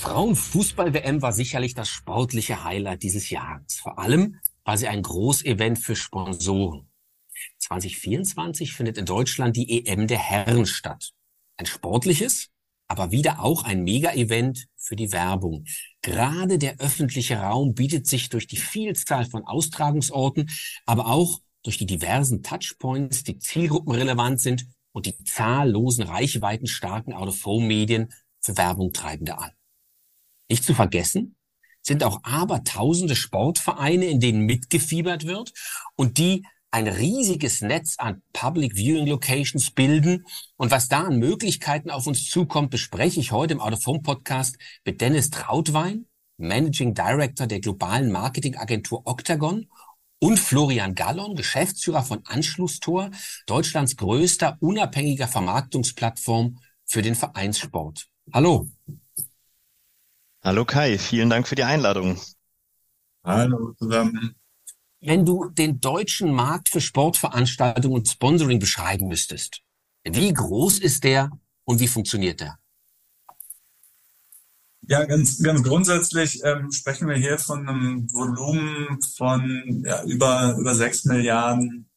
Frauenfußball-WM war sicherlich das sportliche Highlight dieses Jahres. Vor allem war sie ein Großevent für Sponsoren. 2024 findet in Deutschland die EM der Herren statt. Ein sportliches, aber wieder auch ein Mega-Event für die Werbung. Gerade der öffentliche Raum bietet sich durch die Vielzahl von Austragungsorten, aber auch durch die diversen Touchpoints, die zielgruppenrelevant sind und die zahllosen reichweitenstarken Out-of-Home-Medien für Werbung treibende an. Nicht zu vergessen sind auch abertausende Sportvereine, in denen mitgefiebert wird und die ein riesiges Netz an Public Viewing Locations bilden. Und was da an Möglichkeiten auf uns zukommt, bespreche ich heute im Autophone Podcast mit Dennis Trautwein, Managing Director der globalen Marketingagentur Octagon und Florian Gallon, Geschäftsführer von Anschlusstor, Deutschlands größter unabhängiger Vermarktungsplattform für den Vereinssport. Hallo. Hallo Kai, vielen Dank für die Einladung. Hallo zusammen. Wenn du den deutschen Markt für Sportveranstaltungen und Sponsoring beschreiben müsstest, wie groß ist der und wie funktioniert der? Ja, ganz, ganz grundsätzlich ähm, sprechen wir hier von einem Volumen von ja, über, über sechs Milliarden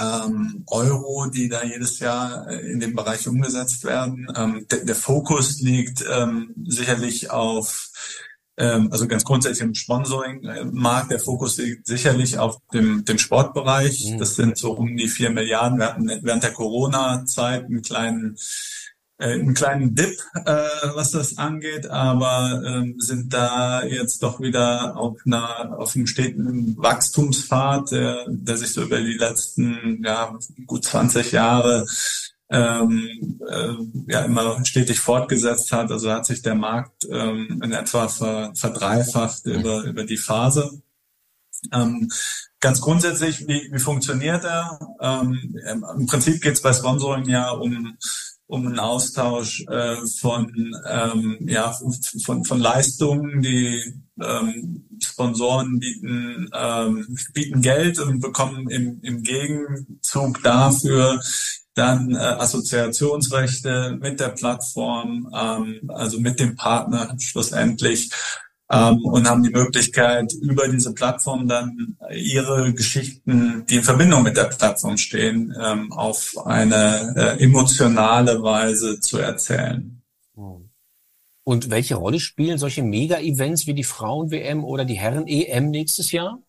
ähm, Euro, die da jedes Jahr äh, in dem Bereich umgesetzt werden. Ähm, der, der Fokus liegt ähm, sicherlich auf, ähm, also ganz grundsätzlich im Sponsoring-Markt. Der Fokus liegt sicherlich auf dem, dem Sportbereich. Mhm. Das sind so um die vier Milliarden. Wir hatten während der Corona-Zeit einen kleinen äh, einen kleinen Dip, äh, was das angeht, aber ähm, sind da jetzt doch wieder auf einer auf einem steten Wachstumspfad, der, der sich so über die letzten ja, gut 20 Jahre ähm, äh, ja immer stetig fortgesetzt hat. Also hat sich der Markt ähm, in etwa ver, verdreifacht über über die Phase. Ähm, ganz grundsätzlich, wie, wie funktioniert er? Ähm, Im Prinzip geht es bei Sponsoring ja um um einen Austausch äh, von, ähm, ja, von, von Leistungen, die ähm, Sponsoren bieten, ähm, bieten Geld und bekommen im, im Gegenzug dafür dann äh, Assoziationsrechte mit der Plattform, ähm, also mit dem Partner schlussendlich ähm, und haben die Möglichkeit, über diese Plattform dann ihre Geschichten, die in Verbindung mit der Plattform stehen, ähm, auf eine äh, emotionale Weise zu erzählen. Und welche Rolle spielen solche Mega-Events wie die Frauen-WM oder die Herren-EM nächstes Jahr?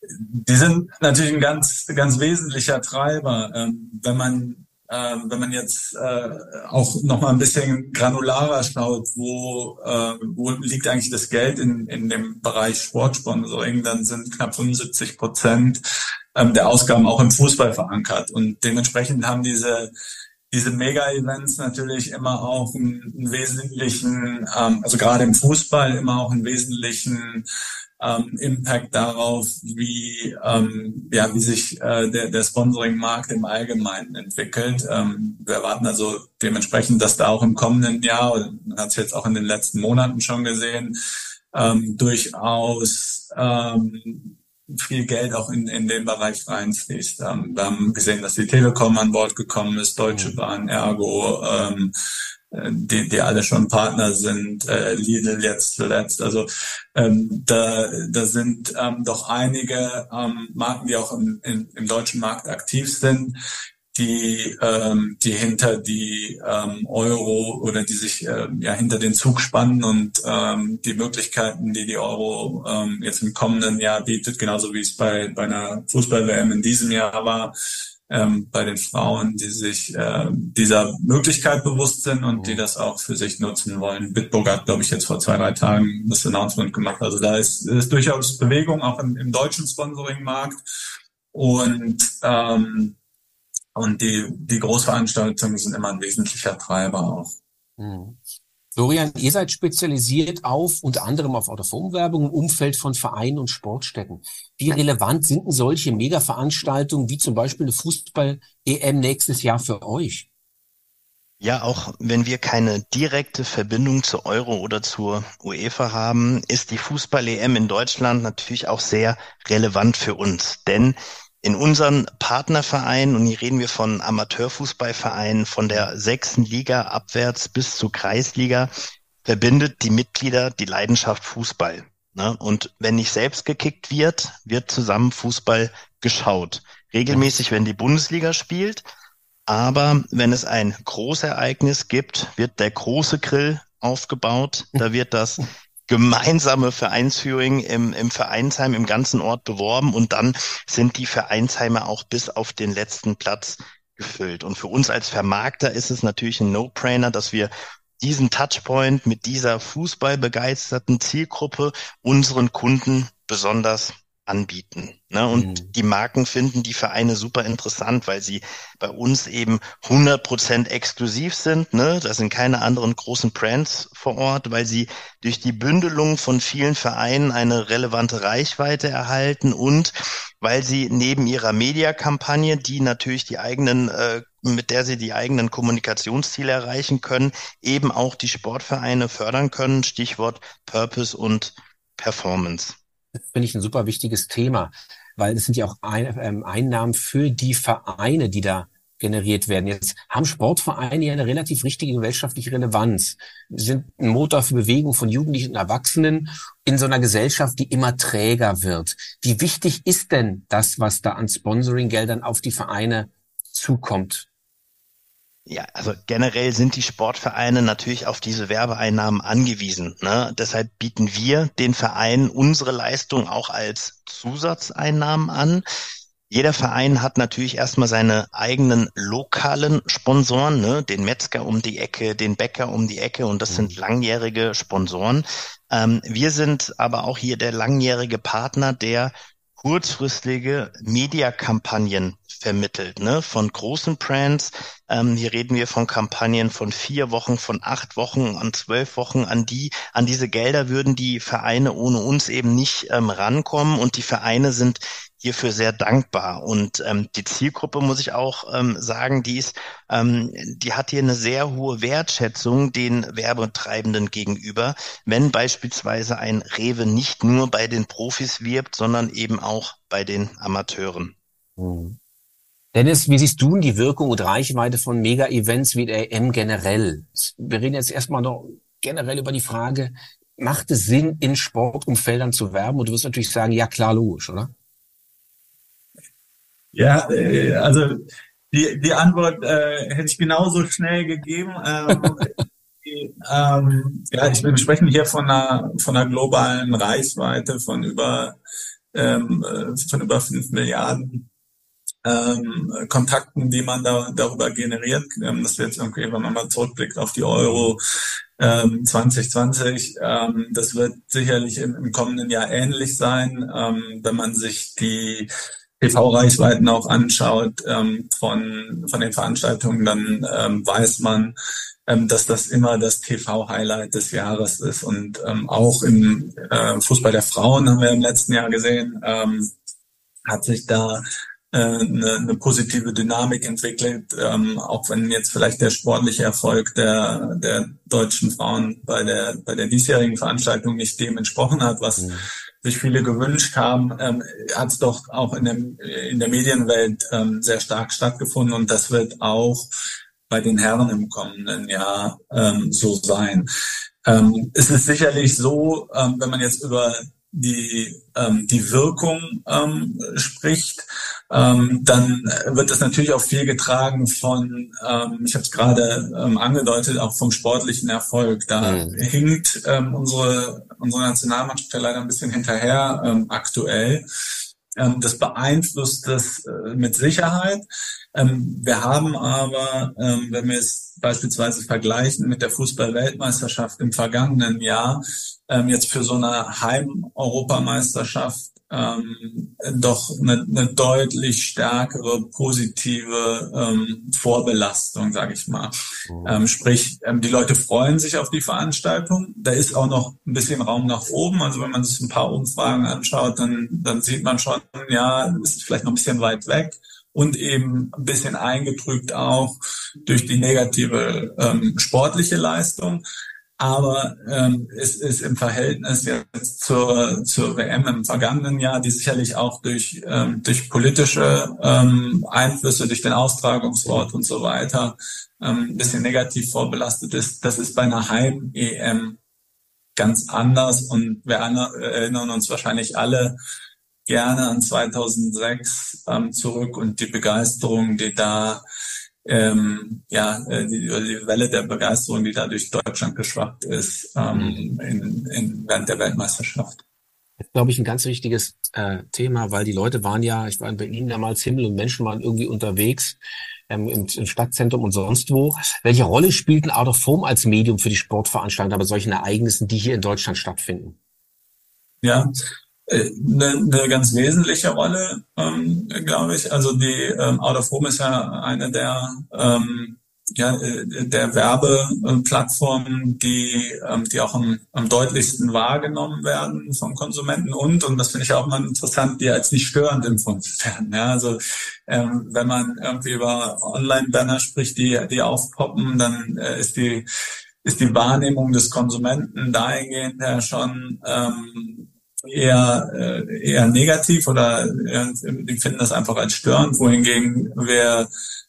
Die sind natürlich ein ganz, ganz wesentlicher Treiber. Ähm, wenn man äh, wenn man jetzt äh, auch noch mal ein bisschen granularer schaut, wo, äh, wo liegt eigentlich das Geld in, in dem Bereich Sportsponsoring, dann sind knapp 75 Prozent ähm, der Ausgaben auch im Fußball verankert. Und dementsprechend haben diese diese Mega-Events natürlich immer auch einen, wesentlichen, ähm, also gerade im Fußball immer auch einen wesentlichen ähm, Impact darauf, wie, ähm, ja, wie sich äh, der, der Sponsoring-Markt im Allgemeinen entwickelt. Ähm, wir erwarten also dementsprechend, dass da auch im kommenden Jahr, man hat es jetzt auch in den letzten Monaten schon gesehen, ähm, durchaus ähm, viel Geld auch in, in den Bereich reinfließt. Ähm, wir haben gesehen, dass die Telekom an Bord gekommen ist, Deutsche Bahn, Ergo, ähm, die, die alle schon Partner sind, äh, Lidl jetzt zuletzt. Also ähm, da, da sind ähm, doch einige ähm, Marken, die auch im, im, im deutschen Markt aktiv sind, die, ähm, die hinter die ähm, Euro oder die sich äh, ja hinter den Zug spannen und ähm, die Möglichkeiten, die die Euro ähm, jetzt im kommenden Jahr bietet, genauso wie es bei, bei einer Fußball-WM in diesem Jahr war, ähm, bei den Frauen, die sich äh, dieser Möglichkeit bewusst sind und die mhm. das auch für sich nutzen wollen. Bitburger hat, glaube ich, jetzt vor zwei, drei Tagen das Announcement gemacht. Also da ist, ist durchaus Bewegung auch im, im deutschen Sponsoring-Markt. Und, ähm, und die, die Großveranstaltungen sind immer ein wesentlicher Treiber auch. Mhm. Florian, ihr seid spezialisiert auf unter anderem auf Autophonwerbung im Umfeld von Vereinen und Sportstätten. Wie relevant sind denn solche Mega-Veranstaltungen wie zum Beispiel eine Fußball-EM nächstes Jahr für euch? Ja, auch wenn wir keine direkte Verbindung zur Euro oder zur UEFA haben, ist die Fußball-EM in Deutschland natürlich auch sehr relevant für uns. Denn in unseren Partnervereinen, und hier reden wir von Amateurfußballvereinen von der sechsten Liga abwärts bis zur Kreisliga, verbindet die Mitglieder die Leidenschaft Fußball. Ne? Und wenn nicht selbst gekickt wird, wird zusammen Fußball geschaut. Regelmäßig, wenn die Bundesliga spielt. Aber wenn es ein Großereignis gibt, wird der große Grill aufgebaut. Da wird das gemeinsame Vereinsführing im, im Vereinsheim im ganzen Ort beworben und dann sind die Vereinsheime auch bis auf den letzten Platz gefüllt. Und für uns als Vermarkter ist es natürlich ein No-Brainer, dass wir diesen Touchpoint mit dieser fußballbegeisterten Zielgruppe unseren Kunden besonders anbieten. Ne? Und mhm. die Marken finden die Vereine super interessant, weil sie bei uns eben 100 Prozent exklusiv sind. Ne? Da sind keine anderen großen Brands vor Ort, weil sie durch die Bündelung von vielen Vereinen eine relevante Reichweite erhalten und weil sie neben ihrer Mediakampagne, die natürlich die eigenen äh, mit der sie die eigenen Kommunikationsziele erreichen können, eben auch die Sportvereine fördern können. Stichwort Purpose und Performance finde ich ein super wichtiges Thema, weil es sind ja auch ein, ähm, Einnahmen für die Vereine, die da generiert werden. Jetzt haben Sportvereine ja eine relativ richtige gesellschaftliche Relevanz. Sind ein Motor für Bewegung von Jugendlichen und Erwachsenen in so einer Gesellschaft, die immer träger wird. Wie wichtig ist denn das, was da an Sponsoring-Geldern auf die Vereine zukommt? Ja, also generell sind die Sportvereine natürlich auf diese Werbeeinnahmen angewiesen. Ne? Deshalb bieten wir den Vereinen unsere Leistung auch als Zusatzeinnahmen an. Jeder Verein hat natürlich erstmal seine eigenen lokalen Sponsoren, ne? den Metzger um die Ecke, den Bäcker um die Ecke und das sind mhm. langjährige Sponsoren. Ähm, wir sind aber auch hier der langjährige Partner, der kurzfristige Mediakampagnen vermittelt, ne? Von großen Brands. Ähm, hier reden wir von Kampagnen von vier Wochen, von acht Wochen, an zwölf Wochen. An die, an diese Gelder würden die Vereine ohne uns eben nicht ähm, rankommen und die Vereine sind hierfür sehr dankbar. Und ähm, die Zielgruppe, muss ich auch ähm, sagen, die ist, ähm, die hat hier eine sehr hohe Wertschätzung den Werbetreibenden gegenüber, wenn beispielsweise ein Rewe nicht nur bei den Profis wirbt, sondern eben auch bei den Amateuren. Mhm. Dennis, wie siehst du die Wirkung und Reichweite von Mega-Events wie der EM generell? Wir reden jetzt erstmal noch generell über die Frage, macht es Sinn, in Sportumfeldern zu werben? Und du wirst natürlich sagen, ja klar, logisch, oder? Ja, äh, also die, die Antwort äh, hätte ich genauso schnell gegeben. Ähm, ähm, ja, ich, wir sprechen hier von einer, von einer globalen Reichweite von über, ähm, äh, von über fünf Milliarden ähm, Kontakten, die man da darüber generiert. Ähm, das wird okay, wenn man mal zurückblickt auf die Euro ähm, 2020, ähm, das wird sicherlich im, im kommenden Jahr ähnlich sein, ähm, wenn man sich die TV-Reichweiten auch anschaut ähm, von, von den Veranstaltungen, dann ähm, weiß man, ähm, dass das immer das TV-Highlight des Jahres ist. Und ähm, auch im äh, Fußball der Frauen haben wir im letzten Jahr gesehen, ähm, hat sich da eine, eine positive Dynamik entwickelt, ähm, auch wenn jetzt vielleicht der sportliche Erfolg der, der deutschen Frauen bei der, bei der diesjährigen Veranstaltung nicht dem entsprochen hat, was mhm sich viele gewünscht haben, ähm, hat es doch auch in, dem, in der Medienwelt ähm, sehr stark stattgefunden und das wird auch bei den Herren im kommenden Jahr ähm, so sein. Ähm, es ist sicherlich so, ähm, wenn man jetzt über die, ähm, die Wirkung ähm, spricht, ähm, dann wird das natürlich auch viel getragen von, ähm, ich habe es gerade ähm, angedeutet, auch vom sportlichen Erfolg. Da mhm. hinkt ähm, unsere, unsere Nationalmannschaft ja leider ein bisschen hinterher ähm, aktuell. Ähm, das beeinflusst das äh, mit Sicherheit. Ähm, wir haben aber, ähm, wenn wir es beispielsweise vergleichen mit der Fußball-Weltmeisterschaft im vergangenen Jahr, ähm, jetzt für so eine Heim-Europameisterschaft ähm, doch eine, eine deutlich stärkere positive ähm, Vorbelastung, sage ich mal. Mhm. Ähm, sprich, ähm, die Leute freuen sich auf die Veranstaltung. Da ist auch noch ein bisschen Raum nach oben. Also wenn man sich ein paar Umfragen anschaut, dann, dann sieht man schon, ja, ist vielleicht noch ein bisschen weit weg und eben ein bisschen eingetrübt auch durch die negative ähm, sportliche Leistung. aber ähm, es ist im Verhältnis jetzt zur, zur WM im vergangenen Jahr, die sicherlich auch durch, ähm, durch politische ähm, Einflüsse, durch den Austragungsort und so weiter ähm, ein bisschen negativ vorbelastet ist. Das ist bei einer Heim-EM ganz anders und wir erinnern uns wahrscheinlich alle gerne an 2006 ähm, zurück und die Begeisterung, die da ähm, ja, äh, die, die Welle der Begeisterung, die da durch Deutschland geschwappt ist ähm, mhm. in, in, während der Weltmeisterschaft. Das ist, glaube ich, ein ganz wichtiges äh, Thema, weil die Leute waren ja, ich war in Berlin damals, Himmel und Menschen waren irgendwie unterwegs ähm, im, im Stadtzentrum und sonst wo. Welche Rolle spielt ein Out of Home als Medium für die Sportveranstaltung bei solchen Ereignissen, die hier in Deutschland stattfinden? Ja, eine, eine ganz wesentliche Rolle, ähm, glaube ich. Also die ähm, Out of Home ist ja eine der ähm, ja, äh, der Werbeplattformen, die, ähm, die auch am, am deutlichsten wahrgenommen werden von Konsumenten und, und das finde ich auch mal interessant, die als nicht störend empfunden werden. Ja, also ähm, wenn man irgendwie über Online-Banner spricht, die, die aufpoppen, dann äh, ist die ist die Wahrnehmung des Konsumenten dahingehend ja schon ähm, eher, äh, eher negativ oder äh, die finden das einfach als störend, wohingegen wir,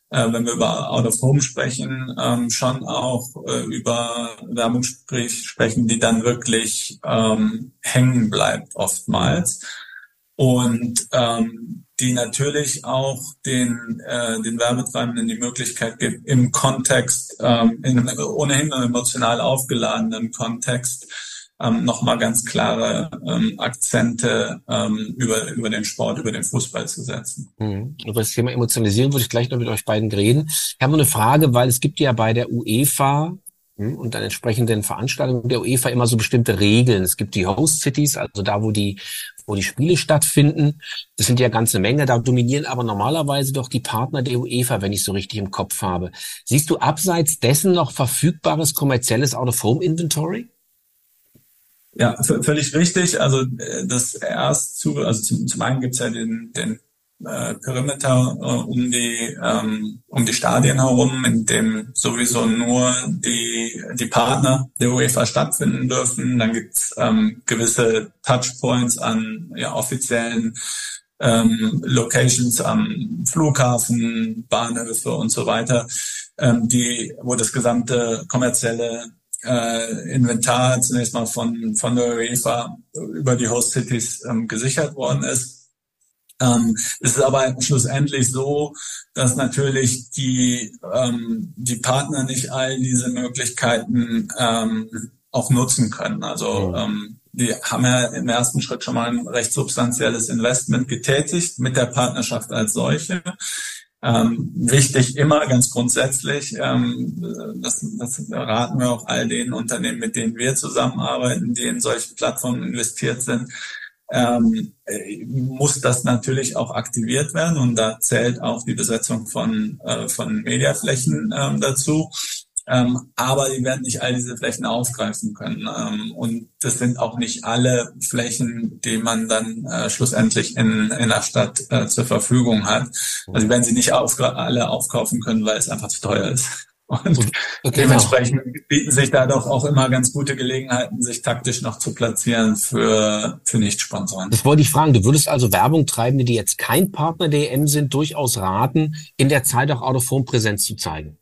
äh, wenn wir über Out of Home sprechen, ähm, schon auch äh, über Werbung sprich, sprechen, die dann wirklich ähm, hängen bleibt oftmals. Und ähm, die natürlich auch den, äh, den Werbetreibenden die Möglichkeit gibt, im Kontext, ähm, in einem ohnehin emotional aufgeladenen Kontext, ähm, nochmal ganz klare ähm, Akzente ähm, über, über den Sport, über den Fußball zu setzen. Mhm. Über das Thema Emotionalisieren würde ich gleich noch mit euch beiden reden. Ich habe eine Frage, weil es gibt ja bei der UEFA hm, und an entsprechenden Veranstaltungen der UEFA immer so bestimmte Regeln. Es gibt die Host Cities, also da, wo die, wo die Spiele stattfinden. Das sind ja ganze Menge. Da dominieren aber normalerweise doch die Partner der UEFA, wenn ich so richtig im Kopf habe. Siehst du abseits dessen noch verfügbares kommerzielles Out-of-Home-Inventory? Ja, völlig richtig. Also äh, das erst zu, also zum, zum einen gibt's ja den, den äh, Perimeter äh, um die ähm, um die Stadien herum, in dem sowieso nur die die Partner der UEFA stattfinden dürfen. Dann gibt's ähm, gewisse Touchpoints an ja, offiziellen ähm, Locations am Flughafen, Bahnhöfe und so weiter, ähm, die wo das gesamte kommerzielle äh, Inventar zunächst mal von, von der UEFA über die Host Cities ähm, gesichert worden ist. Ähm, es ist aber schlussendlich so, dass natürlich die, ähm, die Partner nicht all diese Möglichkeiten ähm, auch nutzen können. Also ähm, die haben ja im ersten Schritt schon mal ein recht substanzielles Investment getätigt mit der Partnerschaft als solche. Ähm, wichtig immer ganz grundsätzlich, ähm, das, das raten wir auch all den Unternehmen, mit denen wir zusammenarbeiten, die in solche Plattformen investiert sind, ähm, muss das natürlich auch aktiviert werden und da zählt auch die Besetzung von, äh, von Mediaflächen ähm, dazu. Ähm, aber die werden nicht all diese Flächen aufgreifen können. Ähm, und das sind auch nicht alle Flächen, die man dann äh, schlussendlich in, in der Stadt äh, zur Verfügung hat. Also die werden sie nicht auf, alle aufkaufen können, weil es einfach zu teuer ist. Und okay, dementsprechend genau. bieten sich da doch auch immer ganz gute Gelegenheiten, sich taktisch noch zu platzieren für, für Nicht-Sponsoren. Das wollte ich fragen. Du würdest also Werbung treibende, die jetzt kein Partner der EM sind, durchaus raten, in der Zeit auch Autophon Präsenz zu zeigen.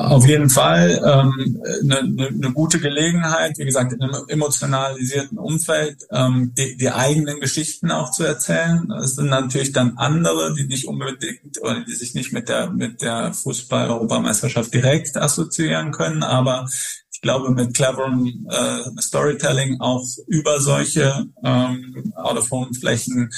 Auf jeden Fall ähm, eine, eine, eine gute Gelegenheit, wie gesagt, in einem emotionalisierten Umfeld ähm, die, die eigenen Geschichten auch zu erzählen. Das sind natürlich dann andere, die nicht unbedingt oder die sich nicht mit der mit der Fußball-Europameisterschaft direkt assoziieren können, aber ich glaube, mit cleverem äh, Storytelling auch über solche ähm, Out-of-Home-Flächen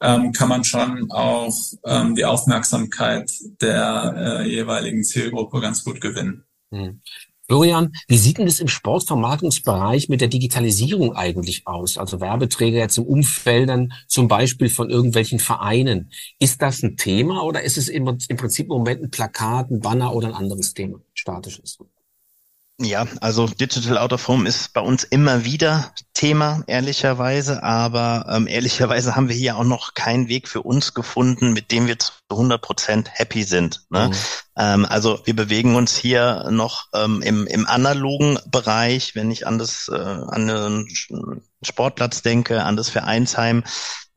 ähm, kann man schon auch ähm, die Aufmerksamkeit der äh, jeweiligen Zielgruppe ganz gut gewinnen. Hm. Florian, wie sieht denn das im Sportvermarktungsbereich mit der Digitalisierung eigentlich aus? Also Werbeträger jetzt im Umfeldern zum Beispiel von irgendwelchen Vereinen. Ist das ein Thema oder ist es im, im Prinzip im Moment ein Plakat, ein Banner oder ein anderes Thema, statisches? Ja, also Digital Out of Home ist bei uns immer wieder Thema, ehrlicherweise. Aber ähm, ehrlicherweise haben wir hier auch noch keinen Weg für uns gefunden, mit dem wir 100 Prozent happy sind. Ne? Mhm. Ähm, also wir bewegen uns hier noch ähm, im, im analogen Bereich, wenn ich an das äh, an den Sportplatz denke, an das Vereinsheim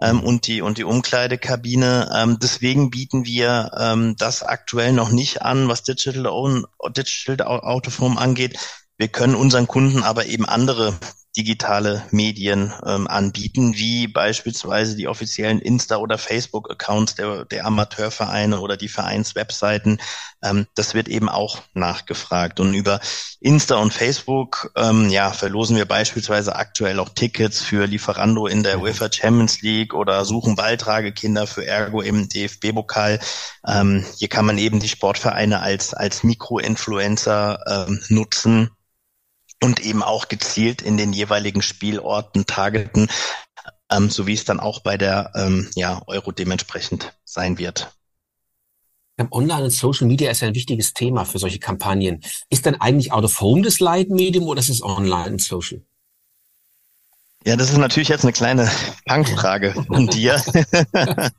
ähm, mhm. und die und die Umkleidekabine. Ähm, deswegen bieten wir ähm, das aktuell noch nicht an, was Digital Own Digital Autoform angeht. Wir können unseren Kunden aber eben andere digitale Medien ähm, anbieten, wie beispielsweise die offiziellen Insta- oder Facebook-Accounts der, der Amateurvereine oder die Vereinswebseiten. Ähm, das wird eben auch nachgefragt. Und über Insta und Facebook ähm, ja, verlosen wir beispielsweise aktuell auch Tickets für Lieferando in der UEFA Champions League oder suchen Balltragekinder für Ergo im DFB-Pokal. Ähm, hier kann man eben die Sportvereine als, als Mikroinfluencer ähm, nutzen und eben auch gezielt in den jeweiligen Spielorten targeten, ähm, so wie es dann auch bei der ähm, ja, Euro dementsprechend sein wird. Online und Social Media ist ja ein wichtiges Thema für solche Kampagnen. Ist denn eigentlich Out of Home das Leitmedium oder ist es Online und Social? Ja, das ist natürlich jetzt eine kleine Punkfrage von dir.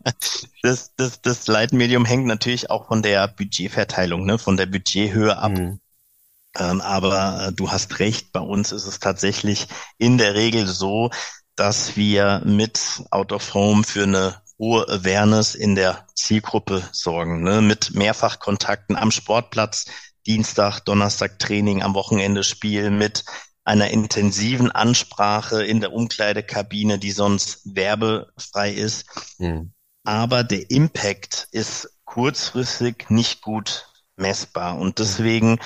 das, das, das Leitmedium hängt natürlich auch von der Budgetverteilung, ne, von der Budgethöhe ab. Mhm. Ähm, aber äh, du hast recht, bei uns ist es tatsächlich in der Regel so, dass wir mit Out of Home für eine hohe Awareness in der Zielgruppe sorgen, ne? mit Mehrfachkontakten am Sportplatz, Dienstag, Donnerstag Training, am Wochenende Spiel, mit einer intensiven Ansprache in der Umkleidekabine, die sonst werbefrei ist. Mhm. Aber der Impact ist kurzfristig nicht gut messbar. Und deswegen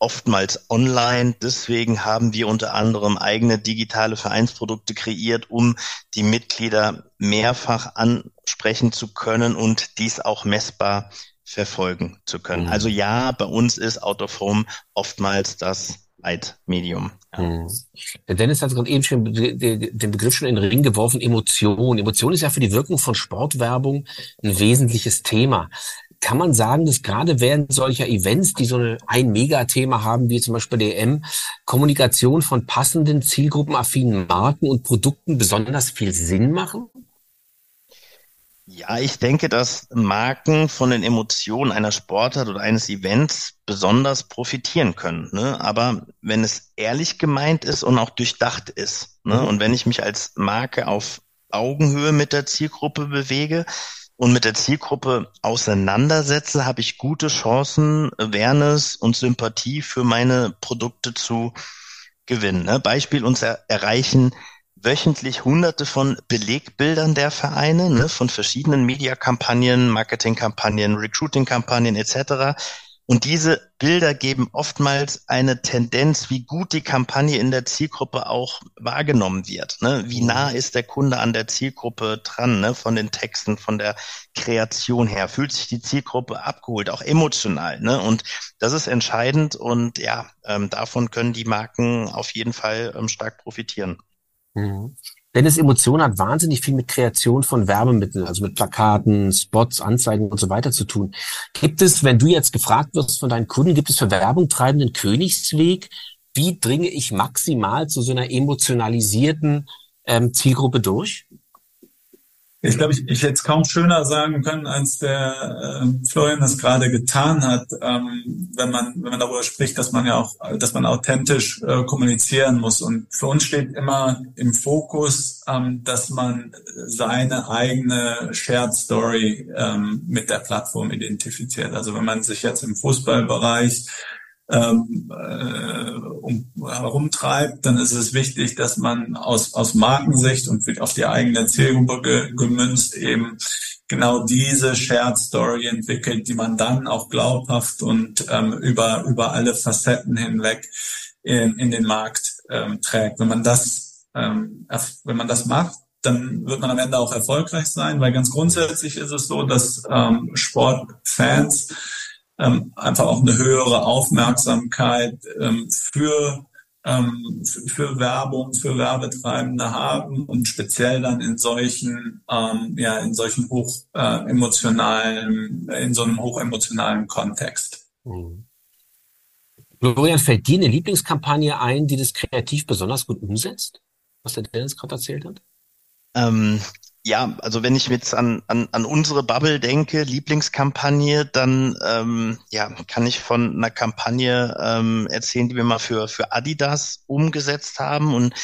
oftmals online. Deswegen haben wir unter anderem eigene digitale Vereinsprodukte kreiert, um die Mitglieder mehrfach ansprechen zu können und dies auch messbar verfolgen zu können. Mhm. Also ja, bei uns ist Out of Home oftmals das Leitmedium. Ja. Mhm. Dennis hat gerade eben schon den Begriff schon in den Ring geworfen, Emotion. Emotion ist ja für die Wirkung von Sportwerbung ein wesentliches Thema kann man sagen, dass gerade während solcher Events, die so ein Megathema haben, wie zum Beispiel der EM, Kommunikation von passenden, zielgruppenaffinen Marken und Produkten besonders viel Sinn machen? Ja, ich denke, dass Marken von den Emotionen einer Sportart oder eines Events besonders profitieren können. Ne? Aber wenn es ehrlich gemeint ist und auch durchdacht ist, ne? Mhm. und wenn ich mich als Marke auf Augenhöhe mit der Zielgruppe bewege, und mit der Zielgruppe auseinandersetze, habe ich gute Chancen, Awareness und Sympathie für meine Produkte zu gewinnen. Ne? Beispiel, uns er erreichen wöchentlich hunderte von Belegbildern der Vereine, ne, von verschiedenen Mediakampagnen, Marketingkampagnen, Recruitingkampagnen etc. Und diese Bilder geben oftmals eine Tendenz, wie gut die Kampagne in der Zielgruppe auch wahrgenommen wird. Ne? Wie mhm. nah ist der Kunde an der Zielgruppe dran, ne? von den Texten, von der Kreation her? Fühlt sich die Zielgruppe abgeholt, auch emotional? Ne? Und das ist entscheidend und ja, ähm, davon können die Marken auf jeden Fall ähm, stark profitieren. Mhm. Dennis Emotion hat wahnsinnig viel mit Kreation von Werbemitteln, also mit Plakaten, Spots, Anzeigen und so weiter zu tun. Gibt es, wenn du jetzt gefragt wirst von deinen Kunden, gibt es für Werbung treibenden Königsweg? Wie dringe ich maximal zu so einer emotionalisierten ähm, Zielgruppe durch? Ich glaube, ich, ich hätte es kaum schöner sagen können, als der äh, Florian das gerade getan hat, ähm, wenn man wenn man darüber spricht, dass man ja auch, dass man authentisch äh, kommunizieren muss. Und für uns steht immer im Fokus, ähm, dass man seine eigene Shared Story ähm, mit der Plattform identifiziert. Also wenn man sich jetzt im Fußballbereich ähm, äh, um, herumtreibt, dann ist es wichtig, dass man aus, aus Markensicht und auf die eigene Zielgruppe ge, gemünzt eben genau diese Shared Story entwickelt, die man dann auch glaubhaft und ähm, über, über alle Facetten hinweg in, in den Markt ähm, trägt. Wenn man das, ähm, wenn man das macht, dann wird man am Ende auch erfolgreich sein, weil ganz grundsätzlich ist es so, dass ähm, Sportfans ähm, einfach auch eine höhere Aufmerksamkeit ähm, für ähm, für Werbung, für Werbetreibende haben und speziell dann in solchen, ähm, ja, in solchen hoch äh, emotionalen, in so einem hochemotionalen Kontext. Mhm. Florian, fällt dir eine Lieblingskampagne ein, die das kreativ besonders gut umsetzt, was der Dennis gerade erzählt hat? Ähm, ja, also wenn ich jetzt an, an, an unsere Bubble denke, Lieblingskampagne, dann ähm, ja, kann ich von einer Kampagne ähm, erzählen, die wir mal für, für Adidas umgesetzt haben. Und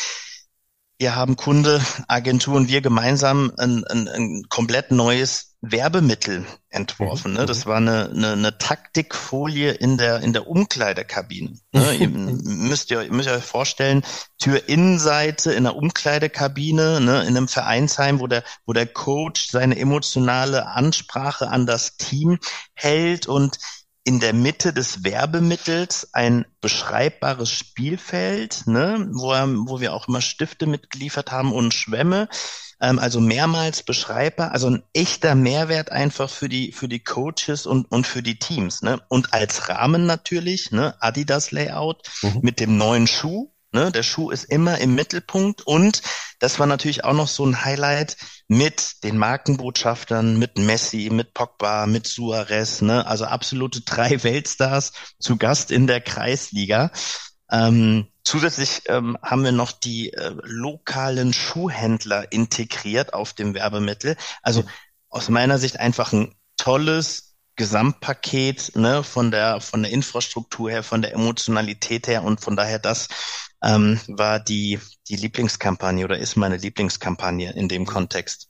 wir haben Kunde, Agentur und wir gemeinsam ein, ein, ein komplett neues Werbemittel entworfen. Ne? Das mhm. war eine, eine, eine Taktikfolie in der in der Umkleidekabine. Ne? ihr müsst ihr müsst ihr euch vorstellen, Türinnenseite in der Umkleidekabine, ne? in einem Vereinsheim, wo der wo der Coach seine emotionale Ansprache an das Team hält und in der Mitte des Werbemittels ein beschreibbares Spielfeld, ne, wo, wo wir auch immer Stifte mitgeliefert haben und Schwämme, ähm, also mehrmals beschreibbar, also ein echter Mehrwert einfach für die für die Coaches und und für die Teams, ne, und als Rahmen natürlich, ne, Adidas Layout mhm. mit dem neuen Schuh, Ne, der Schuh ist immer im Mittelpunkt und das war natürlich auch noch so ein Highlight mit den Markenbotschaftern, mit Messi, mit Pogba, mit Suarez, ne? also absolute drei Weltstars zu Gast in der Kreisliga. Ähm, zusätzlich ähm, haben wir noch die äh, lokalen Schuhhändler integriert auf dem Werbemittel. Also aus meiner Sicht einfach ein tolles Gesamtpaket ne, von der von der Infrastruktur her, von der Emotionalität her und von daher das ähm, war die, die Lieblingskampagne oder ist meine Lieblingskampagne in dem Kontext.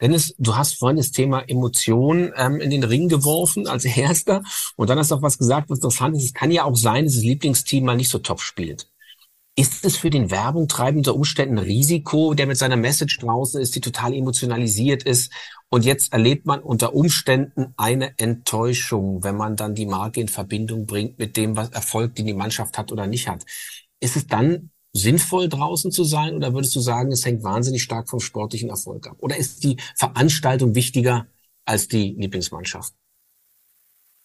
Dennis, du hast vorhin das Thema Emotionen ähm, in den Ring geworfen als erster und dann hast du auch was gesagt, was interessant ist. Es kann ja auch sein, dass das Lieblingsteam mal nicht so top spielt. Ist es für den Werbung treibender Umständen ein Risiko, der mit seiner Message draußen ist, die total emotionalisiert ist und jetzt erlebt man unter Umständen eine Enttäuschung, wenn man dann die Marke in Verbindung bringt mit dem, was Erfolg, den die Mannschaft hat oder nicht hat. Ist es dann sinnvoll, draußen zu sein? Oder würdest du sagen, es hängt wahnsinnig stark vom sportlichen Erfolg ab? Oder ist die Veranstaltung wichtiger als die Lieblingsmannschaft?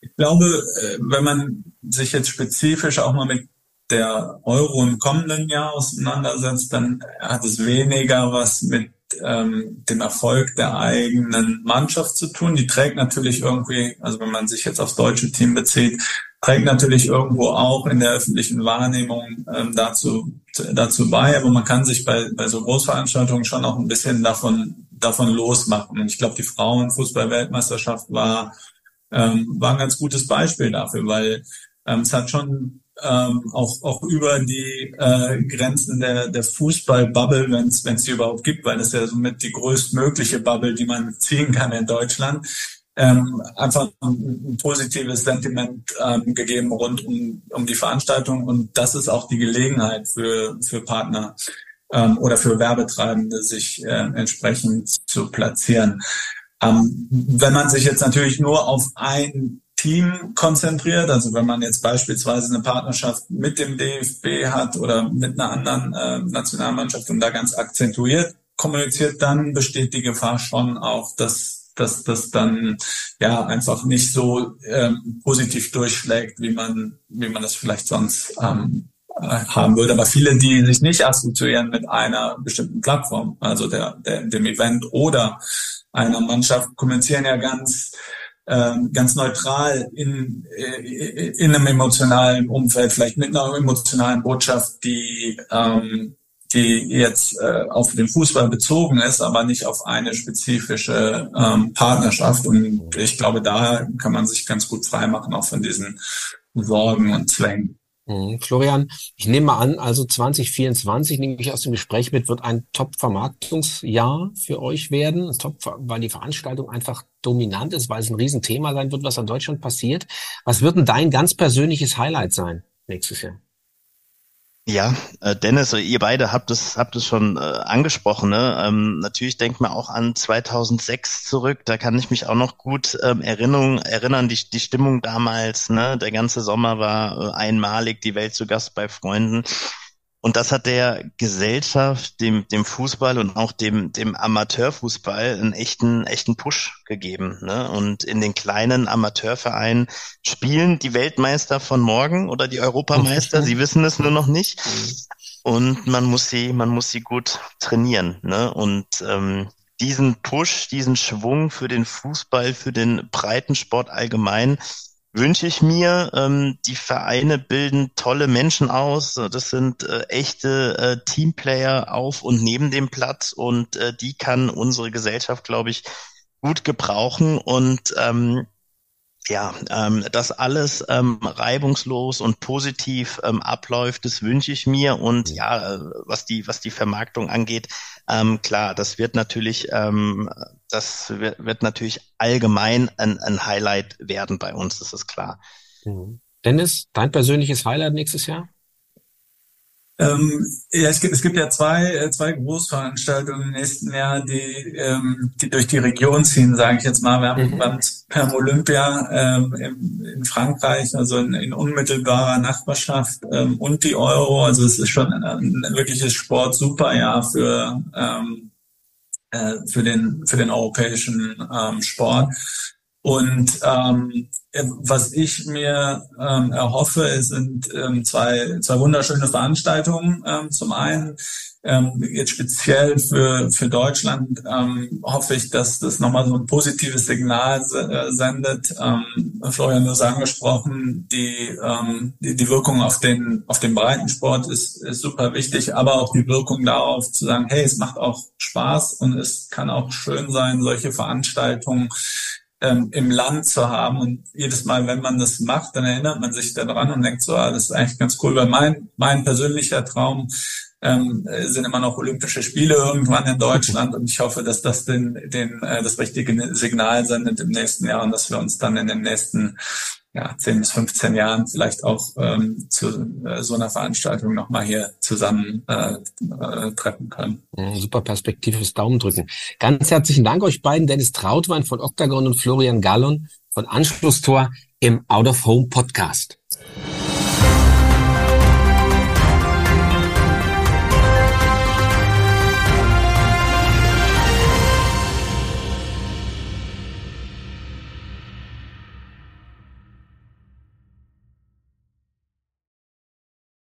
Ich glaube, äh, wenn man sich jetzt spezifisch auch mal mit der Euro im kommenden Jahr auseinandersetzt, dann hat es weniger was mit ähm, dem Erfolg der eigenen Mannschaft zu tun. Die trägt natürlich irgendwie, also wenn man sich jetzt aufs deutsche Team bezieht, trägt natürlich irgendwo auch in der öffentlichen Wahrnehmung ähm, dazu, dazu bei, aber man kann sich bei, bei so Großveranstaltungen schon auch ein bisschen davon, davon losmachen. Und ich glaube, die Frauenfußball-Weltmeisterschaft war, ähm, war ein ganz gutes Beispiel dafür, weil ähm, es hat schon ähm, auch, auch über die äh, Grenzen der, der Fußball-Bubble, wenn es sie überhaupt gibt, weil das ja somit die größtmögliche Bubble, die man ziehen kann in Deutschland, ähm, einfach ein, ein positives Sentiment ähm, gegeben rund um, um die Veranstaltung. Und das ist auch die Gelegenheit für, für Partner ähm, oder für Werbetreibende, sich äh, entsprechend zu platzieren. Ähm, wenn man sich jetzt natürlich nur auf ein Team konzentriert. Also wenn man jetzt beispielsweise eine Partnerschaft mit dem DFB hat oder mit einer anderen äh, Nationalmannschaft und da ganz akzentuiert kommuniziert, dann besteht die Gefahr schon auch, dass dass das dann ja einfach nicht so ähm, positiv durchschlägt, wie man wie man das vielleicht sonst ähm, äh, haben würde. Aber viele, die sich nicht assoziieren mit einer bestimmten Plattform, also der, der dem Event oder einer Mannschaft, kommunizieren ja ganz ähm, ganz neutral in, äh, in einem emotionalen Umfeld, vielleicht mit einer emotionalen Botschaft, die, ähm, die jetzt äh, auf den Fußball bezogen ist, aber nicht auf eine spezifische ähm, Partnerschaft. Und ich glaube, da kann man sich ganz gut freimachen, auch von diesen Sorgen und Zwängen. Mhm. Florian, ich nehme mal an, also 2024 nehme ich aus dem Gespräch mit, wird ein Top-Vermarktungsjahr für euch werden. Top, weil die Veranstaltung einfach dominant ist, weil es ein Riesenthema sein wird, was in Deutschland passiert. Was wird denn dein ganz persönliches Highlight sein nächstes Jahr? Ja, äh, Dennis, ihr beide habt es habt es schon äh, angesprochen. Ne? Ähm, natürlich denkt man auch an 2006 zurück. Da kann ich mich auch noch gut ähm, Erinnerung, erinnern. Die, die Stimmung damals, ne? der ganze Sommer war äh, einmalig, die Welt zu Gast bei Freunden. Und das hat der Gesellschaft, dem, dem Fußball und auch dem, dem Amateurfußball einen echten, echten Push gegeben. Ne? Und in den kleinen Amateurvereinen spielen die Weltmeister von morgen oder die Europameister. Sie wissen es nur noch nicht. Und man muss sie, man muss sie gut trainieren. Ne? Und ähm, diesen Push, diesen Schwung für den Fußball, für den Breitensport allgemein, wünsche ich mir. Ähm, die Vereine bilden tolle Menschen aus. Das sind äh, echte äh, Teamplayer auf und neben dem Platz und äh, die kann unsere Gesellschaft, glaube ich, gut gebrauchen und ähm, ja, ähm, dass alles ähm, reibungslos und positiv ähm, abläuft, das wünsche ich mir. Und ja, äh, was die was die Vermarktung angeht, ähm, klar, das wird natürlich ähm, das wird, wird natürlich allgemein ein, ein Highlight werden bei uns, das ist klar. Mhm. Dennis, dein persönliches Highlight nächstes Jahr? Ähm, ja, es gibt, es gibt ja zwei, äh, zwei Großveranstaltungen im nächsten Jahr, die, ähm, die durch die Region ziehen, sage ich jetzt mal. Wir haben mhm. beim Perm Olympia ähm, in, in Frankreich, also in, in unmittelbarer Nachbarschaft ähm, und die Euro. Also es ist schon ein, ein wirkliches Sport-Superjahr für, ähm, äh, für, den, für den europäischen ähm, Sport. Und ähm, was ich mir ähm, erhoffe, sind ähm, zwei, zwei wunderschöne Veranstaltungen. Ähm, zum einen ähm, jetzt speziell für, für Deutschland ähm, hoffe ich, dass das nochmal so ein positives Signal äh, sendet. Ähm, Florian, du hast angesprochen, die, ähm, die, die Wirkung auf den, auf den Breitensport ist, ist super wichtig, aber auch die Wirkung darauf zu sagen, hey, es macht auch Spaß und es kann auch schön sein, solche Veranstaltungen ähm, im Land zu haben. Und jedes Mal, wenn man das macht, dann erinnert man sich daran und denkt so, ah, das ist eigentlich ganz cool, weil mein, mein persönlicher Traum ähm, sind immer noch Olympische Spiele irgendwann in Deutschland und ich hoffe, dass das den, den, äh, das richtige Signal sendet im nächsten Jahr und dass wir uns dann in den nächsten ja, 10 bis 15 Jahren vielleicht auch ähm, zu äh, so einer Veranstaltung nochmal hier zusammen äh, äh, treffen können. Super Perspektive fürs Daumen drücken. Ganz herzlichen Dank euch beiden, Dennis Trautwein von Octagon und Florian Gallon von Anschlusstor im Out of Home Podcast.